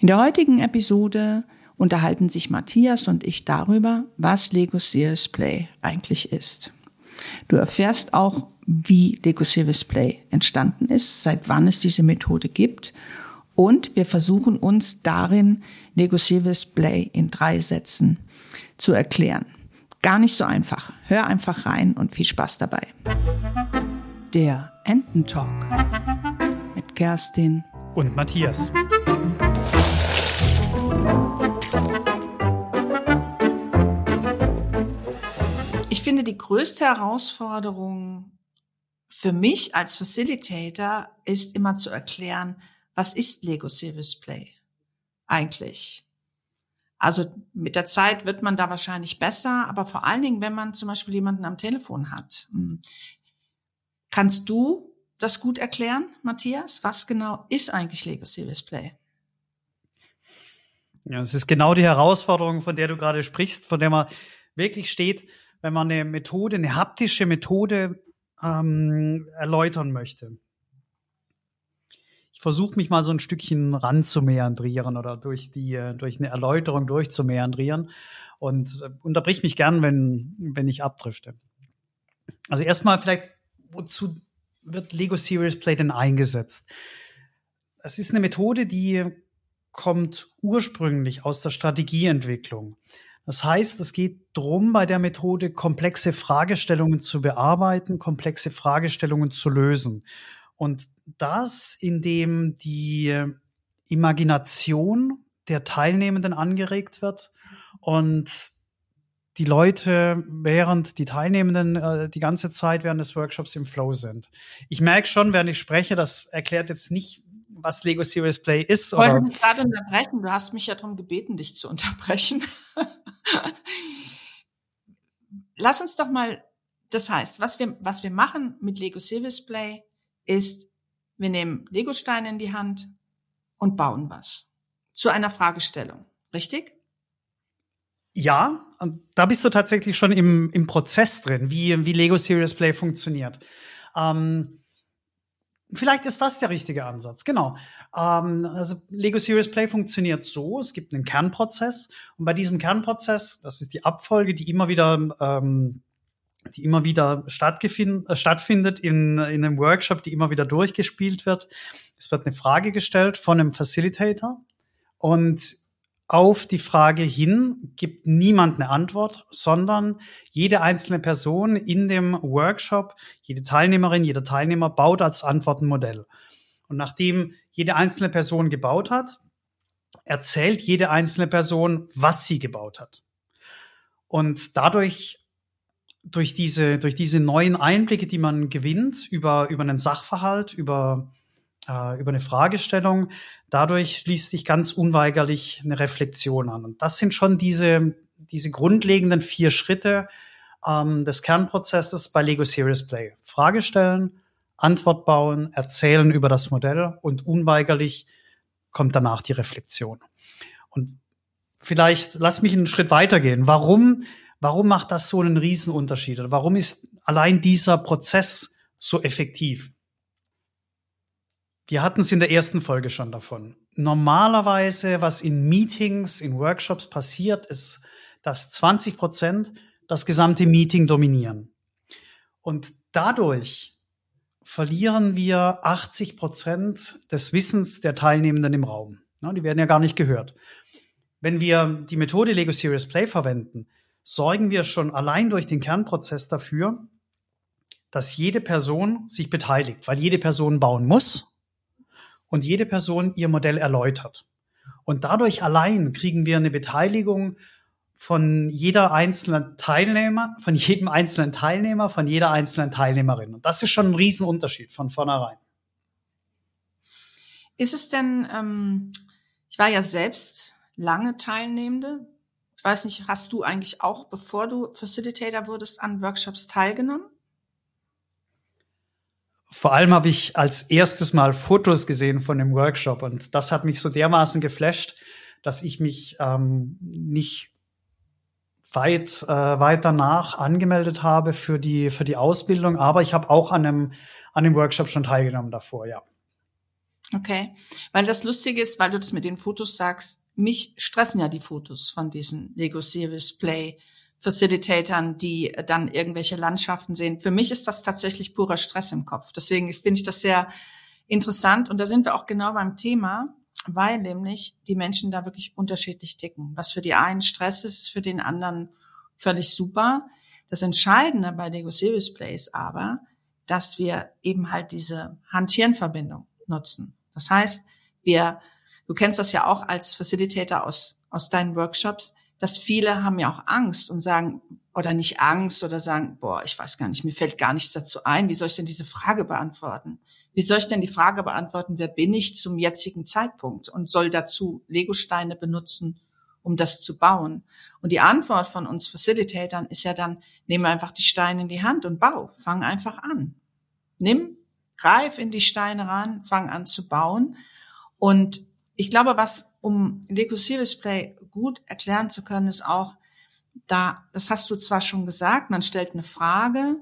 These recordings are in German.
In der heutigen Episode unterhalten sich Matthias und ich darüber, was Lego Serious Play eigentlich ist. Du erfährst auch, wie Lego Serious Play entstanden ist, seit wann es diese Methode gibt und wir versuchen uns darin Lego Serious Play in drei Sätzen zu erklären. Gar nicht so einfach. Hör einfach rein und viel Spaß dabei. Der Ententalk mit Kerstin und Matthias. Ich finde, die größte Herausforderung für mich als Facilitator ist immer zu erklären, was ist Lego Service Play eigentlich? Also mit der Zeit wird man da wahrscheinlich besser, aber vor allen Dingen, wenn man zum Beispiel jemanden am Telefon hat. Hm. Kannst du das gut erklären, Matthias? Was genau ist eigentlich Lego Serious Play? Ja, es ist genau die Herausforderung, von der du gerade sprichst, von der man wirklich steht, wenn man eine Methode, eine haptische Methode ähm, erläutern möchte. Ich versuche mich mal so ein Stückchen ranzumeandrieren oder durch die äh, durch eine Erläuterung durchzumeandrieren und äh, unterbrich mich gern, wenn wenn ich abdrifte. Also erstmal vielleicht wozu wird Lego Serious Play denn eingesetzt? Es ist eine Methode, die kommt ursprünglich aus der Strategieentwicklung. Das heißt, es geht darum, bei der Methode komplexe Fragestellungen zu bearbeiten, komplexe Fragestellungen zu lösen. Und das, indem die Imagination der Teilnehmenden angeregt wird und die Leute während die Teilnehmenden äh, die ganze Zeit während des Workshops im Flow sind. Ich merke schon, während ich spreche, das erklärt jetzt nicht, was Lego Serious Play ist. Ich wollte mich gerade unterbrechen. Du hast mich ja darum gebeten, dich zu unterbrechen. Lass uns doch mal, das heißt, was wir, was wir machen mit Lego Service Play ist, wir nehmen Lego-Steine in die Hand und bauen was. Zu einer Fragestellung. Richtig? Ja, da bist du tatsächlich schon im, im Prozess drin, wie, wie Lego Serious Play funktioniert. Ähm, vielleicht ist das der richtige Ansatz, genau. Ähm, also Lego Serious Play funktioniert so, es gibt einen Kernprozess und bei diesem Kernprozess, das ist die Abfolge, die immer wieder ähm, die immer wieder äh, stattfindet in, in einem Workshop, die immer wieder durchgespielt wird. Es wird eine Frage gestellt von einem Facilitator und auf die Frage hin gibt niemand eine Antwort, sondern jede einzelne Person in dem Workshop, jede Teilnehmerin, jeder Teilnehmer baut als Antwort ein Modell. Und nachdem jede einzelne Person gebaut hat, erzählt jede einzelne Person, was sie gebaut hat. Und dadurch, durch diese, durch diese neuen Einblicke, die man gewinnt über, über einen Sachverhalt, über äh, über eine Fragestellung. Dadurch schließt sich ganz unweigerlich eine Reflexion an. Und das sind schon diese, diese grundlegenden vier Schritte ähm, des Kernprozesses bei Lego Serious Play. Frage stellen, Antwort bauen, erzählen über das Modell und unweigerlich kommt danach die Reflexion. Und vielleicht lass mich einen Schritt weitergehen. Warum, warum macht das so einen Riesenunterschied? Warum ist allein dieser Prozess so effektiv? Wir hatten es in der ersten Folge schon davon. Normalerweise, was in Meetings, in Workshops passiert, ist, dass 20 Prozent das gesamte Meeting dominieren. Und dadurch verlieren wir 80 Prozent des Wissens der Teilnehmenden im Raum. Die werden ja gar nicht gehört. Wenn wir die Methode Lego Serious Play verwenden, sorgen wir schon allein durch den Kernprozess dafür, dass jede Person sich beteiligt, weil jede Person bauen muss und jede Person ihr Modell erläutert. Und dadurch allein kriegen wir eine Beteiligung von jeder einzelnen Teilnehmer, von jedem einzelnen Teilnehmer, von jeder einzelnen Teilnehmerin. Und das ist schon ein Riesenunterschied von vornherein. Ist es denn, ähm, ich war ja selbst lange Teilnehmende. Ich weiß nicht, hast du eigentlich auch, bevor du Facilitator wurdest, an Workshops teilgenommen? Vor allem habe ich als erstes Mal Fotos gesehen von dem Workshop und das hat mich so dermaßen geflasht, dass ich mich ähm, nicht weit äh, weit danach angemeldet habe für die für die Ausbildung, aber ich habe auch an einem an dem Workshop schon teilgenommen davor, ja. Okay, weil das Lustige ist, weil du das mit den Fotos sagst, mich stressen ja die Fotos von diesen Lego Series Play Facilitatoren, die dann irgendwelche Landschaften sehen. Für mich ist das tatsächlich purer Stress im Kopf. Deswegen finde ich das sehr interessant. Und da sind wir auch genau beim Thema, weil nämlich die Menschen da wirklich unterschiedlich ticken. Was für die einen Stress ist, ist für den anderen völlig super. Das Entscheidende bei Lego Series Plays aber, dass wir eben halt diese Hand-Hirn-Verbindung nutzen. Das heißt, wir, du kennst das ja auch als Facilitator aus, aus deinen Workshops, dass viele haben ja auch Angst und sagen, oder nicht Angst oder sagen, boah, ich weiß gar nicht, mir fällt gar nichts dazu ein. Wie soll ich denn diese Frage beantworten? Wie soll ich denn die Frage beantworten, wer bin ich zum jetzigen Zeitpunkt und soll dazu Legosteine benutzen, um das zu bauen? Und die Antwort von uns Facilitatoren ist ja dann, nehme einfach die Steine in die Hand und bau. Fang einfach an. Nimm, greif in die Steine ran, fang an zu bauen. Und ich glaube, was, um Lego Series Play gut erklären zu können, ist auch, da, das hast du zwar schon gesagt, man stellt eine Frage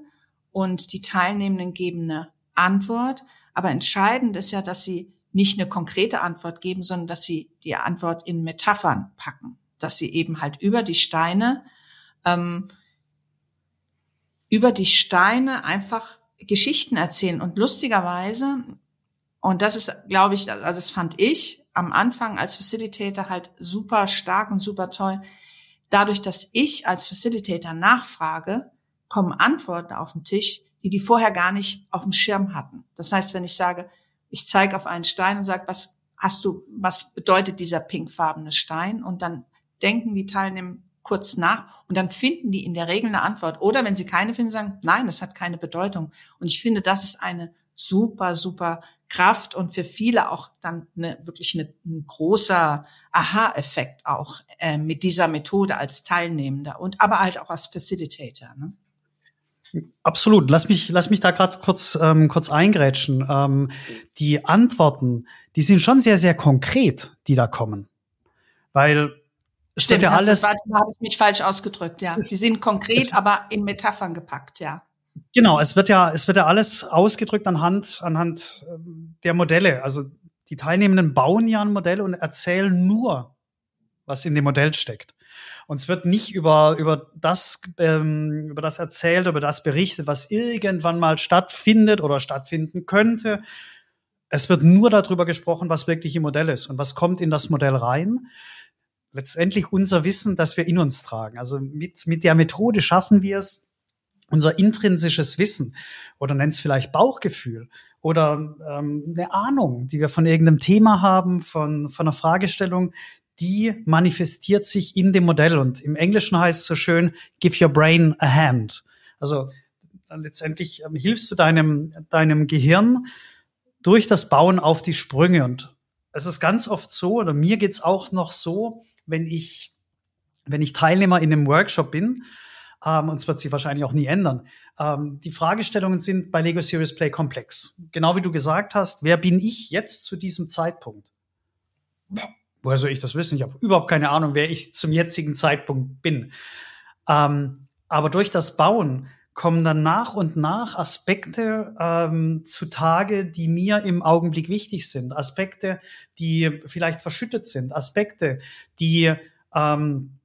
und die Teilnehmenden geben eine Antwort, aber entscheidend ist ja, dass sie nicht eine konkrete Antwort geben, sondern dass sie die Antwort in Metaphern packen, dass sie eben halt über die Steine, ähm, über die Steine einfach Geschichten erzählen. Und lustigerweise, und das ist, glaube ich, also das fand ich am Anfang als Facilitator halt super stark und super toll. Dadurch, dass ich als Facilitator nachfrage, kommen Antworten auf den Tisch, die die vorher gar nicht auf dem Schirm hatten. Das heißt, wenn ich sage, ich zeige auf einen Stein und sage, was hast du, was bedeutet dieser pinkfarbene Stein? Und dann denken die Teilnehmer kurz nach und dann finden die in der Regel eine Antwort. Oder wenn sie keine finden, sagen, nein, das hat keine Bedeutung. Und ich finde, das ist eine super, super Kraft und für viele auch dann eine, wirklich eine, ein großer Aha-Effekt auch äh, mit dieser Methode als Teilnehmender und aber halt auch als Facilitator. Ne? Absolut. Lass mich, lass mich da gerade kurz, ähm, kurz eingrätschen. Ähm, die Antworten, die sind schon sehr, sehr konkret, die da kommen. Weil es Stimmt, ja alles. Da habe ich mich falsch ausgedrückt, ja. Die sind konkret, aber in Metaphern gepackt, ja. Genau, es wird ja, es wird ja alles ausgedrückt anhand, anhand ähm, der Modelle. Also die Teilnehmenden bauen ja ein Modell und erzählen nur, was in dem Modell steckt. Und es wird nicht über, über das, ähm, über das erzählt, über das berichtet, was irgendwann mal stattfindet oder stattfinden könnte. Es wird nur darüber gesprochen, was wirklich im Modell ist und was kommt in das Modell rein. Letztendlich unser Wissen, das wir in uns tragen. Also mit, mit der Methode schaffen wir es, unser intrinsisches Wissen oder nennt es vielleicht Bauchgefühl oder ähm, eine Ahnung, die wir von irgendeinem Thema haben, von, von einer Fragestellung, die manifestiert sich in dem Modell. Und im Englischen heißt es so schön, give your brain a hand. Also letztendlich ähm, hilfst du deinem, deinem Gehirn durch das Bauen auf die Sprünge. Und es ist ganz oft so, oder mir geht's auch noch so, wenn ich, wenn ich Teilnehmer in einem Workshop bin ähm, und es wird sich wahrscheinlich auch nie ändern. Ähm, die Fragestellungen sind bei Lego Serious Play komplex. Genau wie du gesagt hast, wer bin ich jetzt zu diesem Zeitpunkt? Woher soll ich das wissen? Ich habe überhaupt keine Ahnung, wer ich zum jetzigen Zeitpunkt bin. Ähm, aber durch das Bauen kommen dann nach und nach Aspekte ähm, zutage, die mir im Augenblick wichtig sind. Aspekte, die vielleicht verschüttet sind. Aspekte, die ähm,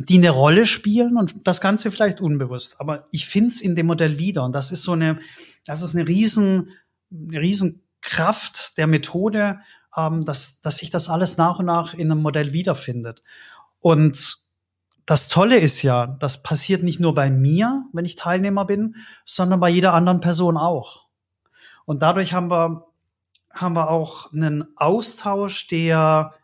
die eine Rolle spielen und das Ganze vielleicht unbewusst. Aber ich finde es in dem Modell wieder. Und das ist so eine, das ist eine riesen, eine riesen Kraft der Methode, ähm, dass, dass sich das alles nach und nach in einem Modell wiederfindet. Und das Tolle ist ja, das passiert nicht nur bei mir, wenn ich Teilnehmer bin, sondern bei jeder anderen Person auch. Und dadurch haben wir, haben wir auch einen Austausch, der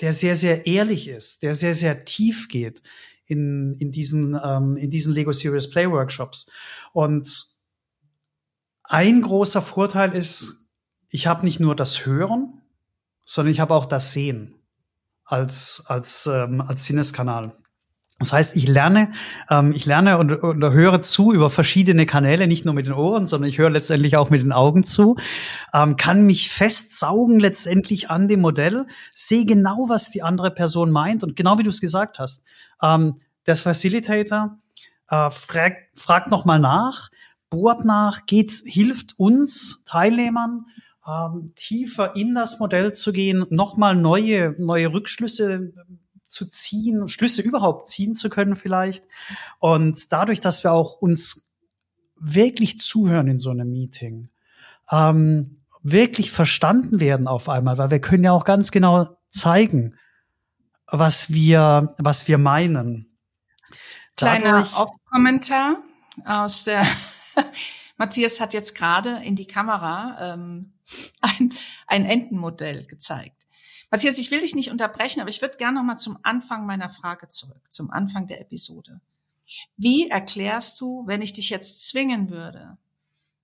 der sehr, sehr ehrlich ist, der sehr, sehr tief geht in, in, diesen, ähm, in diesen Lego Serious Play Workshops. Und ein großer Vorteil ist, ich habe nicht nur das Hören, sondern ich habe auch das Sehen als, als, ähm, als Sinneskanal. Das heißt, ich lerne, ähm, ich lerne und, und höre zu über verschiedene Kanäle, nicht nur mit den Ohren, sondern ich höre letztendlich auch mit den Augen zu, ähm, kann mich festsaugen letztendlich an dem Modell, sehe genau, was die andere Person meint. Und genau wie du es gesagt hast, ähm, der Facilitator äh, fragt, fragt nochmal nach, bohrt nach, geht, hilft uns Teilnehmern ähm, tiefer in das Modell zu gehen, nochmal neue, neue Rückschlüsse zu ziehen, Schlüsse überhaupt ziehen zu können vielleicht. Und dadurch, dass wir auch uns wirklich zuhören in so einem Meeting, ähm, wirklich verstanden werden auf einmal, weil wir können ja auch ganz genau zeigen, was wir, was wir meinen. Kleiner Off-Kommentar aus der Matthias hat jetzt gerade in die Kamera ähm, ein, ein Entenmodell gezeigt. Matthias, ich will dich nicht unterbrechen, aber ich würde gerne noch mal zum Anfang meiner Frage zurück, zum Anfang der Episode. Wie erklärst du, wenn ich dich jetzt zwingen würde,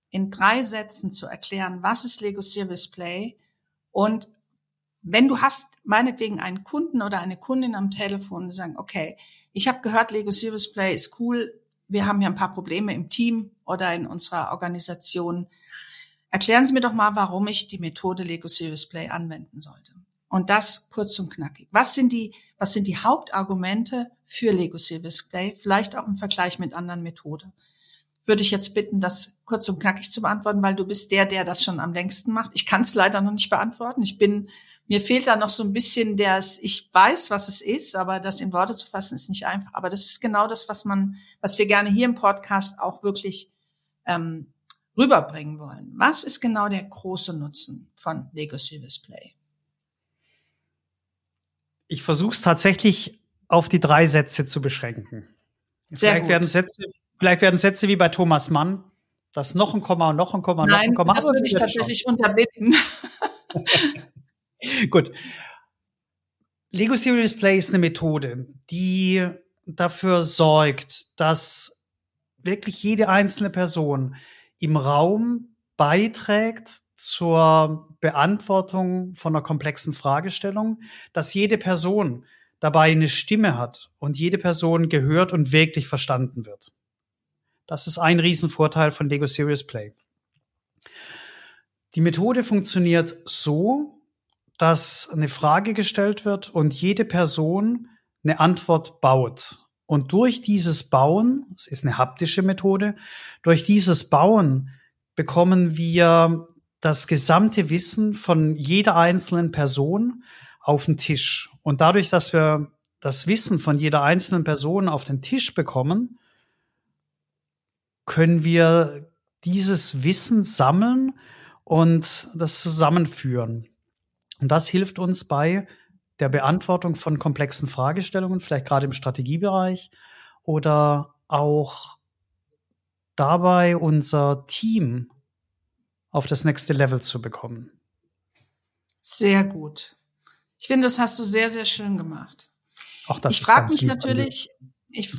in drei Sätzen zu erklären, was ist Lego Service Play und wenn du hast meinetwegen einen Kunden oder eine Kundin am Telefon und sagen, okay, ich habe gehört, Lego Service Play ist cool, wir haben hier ein paar Probleme im Team oder in unserer Organisation. Erklären Sie mir doch mal, warum ich die Methode Lego Service Play anwenden sollte. Und das kurz und knackig. Was sind die, was sind die Hauptargumente für Lego Service Play? Vielleicht auch im Vergleich mit anderen Methoden. Würde ich jetzt bitten, das kurz und knackig zu beantworten, weil du bist der, der das schon am längsten macht. Ich kann es leider noch nicht beantworten. Ich bin, mir fehlt da noch so ein bisschen das, ich weiß, was es ist, aber das in Worte zu fassen ist nicht einfach. Aber das ist genau das, was man, was wir gerne hier im Podcast auch wirklich ähm, rüberbringen wollen. Was ist genau der große Nutzen von Lego Service Play? Ich versuche es tatsächlich auf die drei Sätze zu beschränken. Sehr vielleicht gut. werden Sätze, vielleicht werden Sätze wie bei Thomas Mann, das noch ein Komma und noch ein Komma, Nein, noch ein Komma. Das würde ich tatsächlich unterbinden. gut. Lego Serious Play ist eine Methode, die dafür sorgt, dass wirklich jede einzelne Person im Raum beiträgt zur Beantwortung von einer komplexen Fragestellung, dass jede Person dabei eine Stimme hat und jede Person gehört und wirklich verstanden wird. Das ist ein Riesenvorteil von Lego Serious Play. Die Methode funktioniert so, dass eine Frage gestellt wird und jede Person eine Antwort baut. Und durch dieses Bauen, es ist eine haptische Methode, durch dieses Bauen bekommen wir das gesamte Wissen von jeder einzelnen Person auf den Tisch. Und dadurch, dass wir das Wissen von jeder einzelnen Person auf den Tisch bekommen, können wir dieses Wissen sammeln und das zusammenführen. Und das hilft uns bei der Beantwortung von komplexen Fragestellungen, vielleicht gerade im Strategiebereich oder auch dabei unser Team auf das nächste Level zu bekommen. Sehr gut. Ich finde, das hast du sehr, sehr schön gemacht. Auch das ich frage mich natürlich, ich,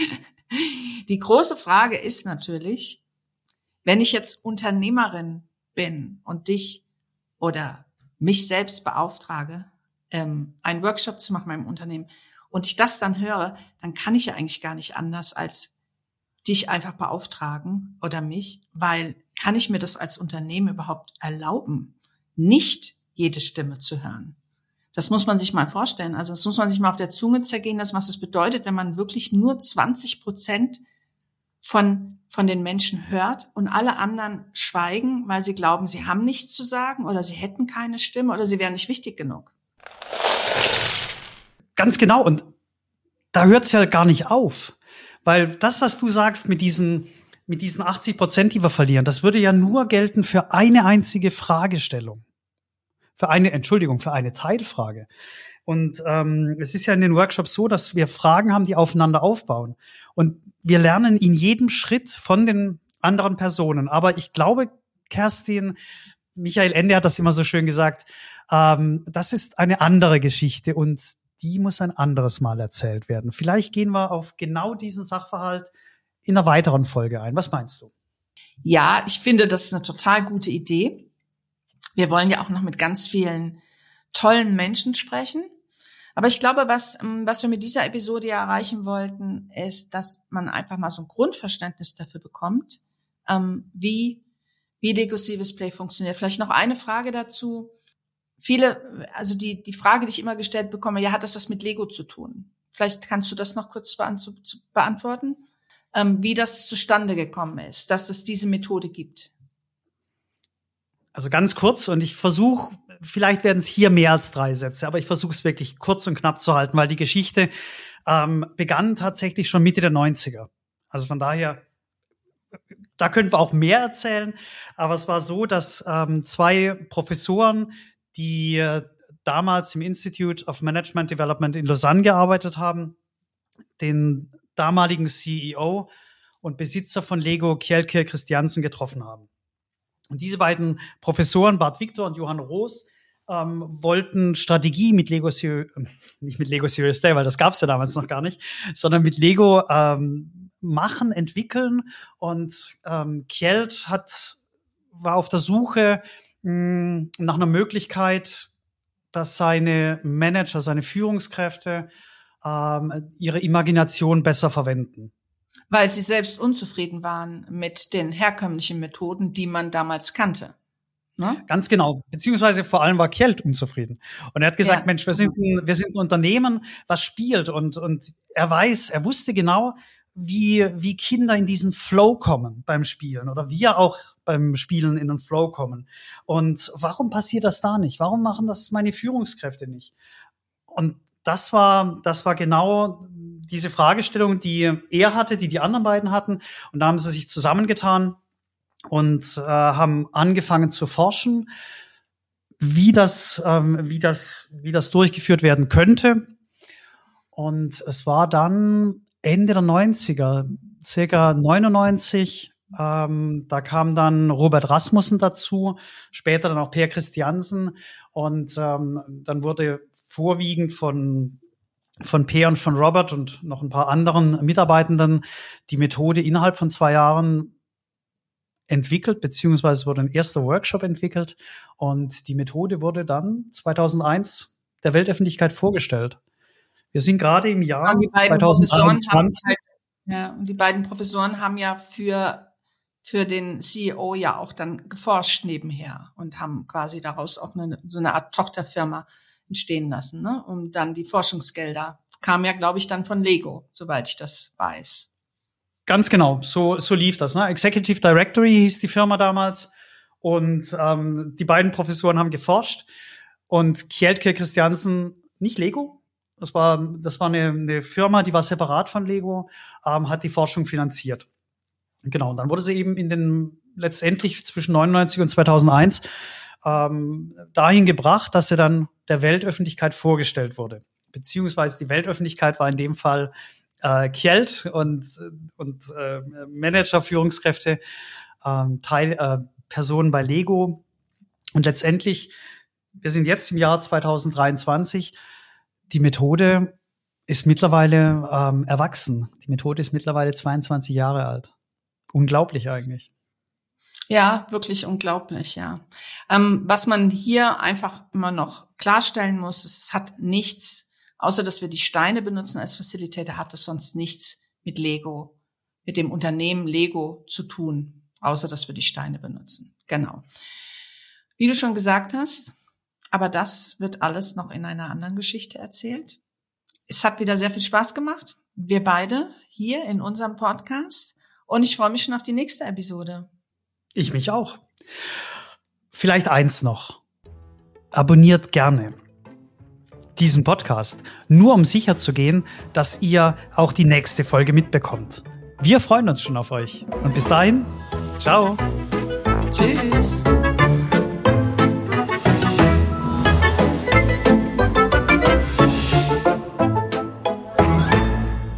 die große Frage ist natürlich, wenn ich jetzt Unternehmerin bin und dich oder mich selbst beauftrage, ähm, einen Workshop zu machen in meinem Unternehmen und ich das dann höre, dann kann ich ja eigentlich gar nicht anders als dich einfach beauftragen oder mich, weil kann ich mir das als Unternehmen überhaupt erlauben, nicht jede Stimme zu hören? Das muss man sich mal vorstellen. Also das muss man sich mal auf der Zunge zergehen lassen, was es bedeutet, wenn man wirklich nur 20 Prozent von, von den Menschen hört und alle anderen schweigen, weil sie glauben, sie haben nichts zu sagen oder sie hätten keine Stimme oder sie wären nicht wichtig genug. Ganz genau. Und da hört es ja gar nicht auf. Weil das, was du sagst mit diesen, mit diesen 80 Prozent, die wir verlieren, das würde ja nur gelten für eine einzige Fragestellung. Für eine, Entschuldigung, für eine Teilfrage. Und ähm, es ist ja in den Workshops so, dass wir Fragen haben, die aufeinander aufbauen. Und wir lernen in jedem Schritt von den anderen Personen. Aber ich glaube, Kerstin, Michael Ende hat das immer so schön gesagt, ähm, das ist eine andere Geschichte. Und die muss ein anderes Mal erzählt werden. Vielleicht gehen wir auf genau diesen Sachverhalt in einer weiteren Folge ein. Was meinst du? Ja, ich finde, das ist eine total gute Idee. Wir wollen ja auch noch mit ganz vielen tollen Menschen sprechen. Aber ich glaube, was, ähm, was wir mit dieser Episode ja erreichen wollten, ist, dass man einfach mal so ein Grundverständnis dafür bekommt, ähm, wie, wie dekursives Play funktioniert. Vielleicht noch eine Frage dazu viele, also die, die Frage, die ich immer gestellt bekomme, ja, hat das was mit Lego zu tun? Vielleicht kannst du das noch kurz beantworten, ähm, wie das zustande gekommen ist, dass es diese Methode gibt. Also ganz kurz und ich versuche, vielleicht werden es hier mehr als drei Sätze, aber ich versuche es wirklich kurz und knapp zu halten, weil die Geschichte ähm, begann tatsächlich schon Mitte der 90er. Also von daher, da können wir auch mehr erzählen, aber es war so, dass ähm, zwei Professoren, die äh, damals im Institute of Management Development in Lausanne gearbeitet haben, den damaligen CEO und Besitzer von Lego, Kjelke Christiansen, getroffen haben. Und diese beiden Professoren, Bart Victor und Johann Roos, ähm, wollten Strategie mit Lego Serious, äh, nicht mit Lego Serious Play, weil das gab es ja damals noch gar nicht, sondern mit Lego ähm, machen, entwickeln. Und ähm, Kjeld hat, war auf der Suche mh, nach einer Möglichkeit, dass seine Manager, seine Führungskräfte ähm, ihre Imagination besser verwenden weil sie selbst unzufrieden waren mit den herkömmlichen Methoden, die man damals kannte. Ne? Ganz genau. Beziehungsweise vor allem war Kjeld unzufrieden. Und er hat gesagt, ja. Mensch, wir sind, ein, wir sind ein Unternehmen, was spielt. Und, und er weiß, er wusste genau, wie, wie Kinder in diesen Flow kommen beim Spielen oder wir auch beim Spielen in den Flow kommen. Und warum passiert das da nicht? Warum machen das meine Führungskräfte nicht? Und das war, das war genau diese Fragestellung, die er hatte, die die anderen beiden hatten. Und da haben sie sich zusammengetan und äh, haben angefangen zu forschen, wie das, ähm, wie das, wie das durchgeführt werden könnte. Und es war dann Ende der 90er, circa 99, ähm, da kam dann Robert Rasmussen dazu, später dann auch Per Christiansen. Und ähm, dann wurde vorwiegend von von Peer und von Robert und noch ein paar anderen Mitarbeitenden die Methode innerhalb von zwei Jahren entwickelt, beziehungsweise wurde ein erster Workshop entwickelt und die Methode wurde dann 2001 der Weltöffentlichkeit vorgestellt. Wir sind gerade im Jahr ja, 2021. Halt, ja, und die beiden Professoren haben ja für für den CEO ja auch dann geforscht nebenher und haben quasi daraus auch eine, so eine Art Tochterfirma entstehen lassen, ne? um dann die Forschungsgelder. Kam ja, glaube ich, dann von Lego, soweit ich das weiß. Ganz genau, so, so lief das. Ne? Executive Directory hieß die Firma damals. Und ähm, die beiden Professoren haben geforscht. Und Kjeldke Christiansen, nicht Lego, das war, das war eine, eine Firma, die war separat von Lego, ähm, hat die Forschung finanziert. Genau, und dann wurde sie eben in den letztendlich zwischen 99 und 2001 ähm, dahin gebracht, dass sie dann der Weltöffentlichkeit vorgestellt wurde. Beziehungsweise die Weltöffentlichkeit war in dem Fall äh, Kjeld und, und äh, Manager, Führungskräfte, ähm, Teil, äh, Personen bei Lego. Und letztendlich, wir sind jetzt im Jahr 2023, die Methode ist mittlerweile ähm, erwachsen. Die Methode ist mittlerweile 22 Jahre alt. Unglaublich eigentlich. Ja, wirklich unglaublich, ja. Ähm, was man hier einfach immer noch klarstellen muss, es hat nichts, außer dass wir die Steine benutzen als Facilitator, hat es sonst nichts mit Lego, mit dem Unternehmen Lego zu tun, außer dass wir die Steine benutzen. Genau. Wie du schon gesagt hast, aber das wird alles noch in einer anderen Geschichte erzählt. Es hat wieder sehr viel Spaß gemacht. Wir beide hier in unserem Podcast. Und ich freue mich schon auf die nächste Episode. Ich mich auch. Vielleicht eins noch. Abonniert gerne diesen Podcast, nur um sicher zu gehen, dass ihr auch die nächste Folge mitbekommt. Wir freuen uns schon auf euch. Und bis dahin, ciao. Tschüss.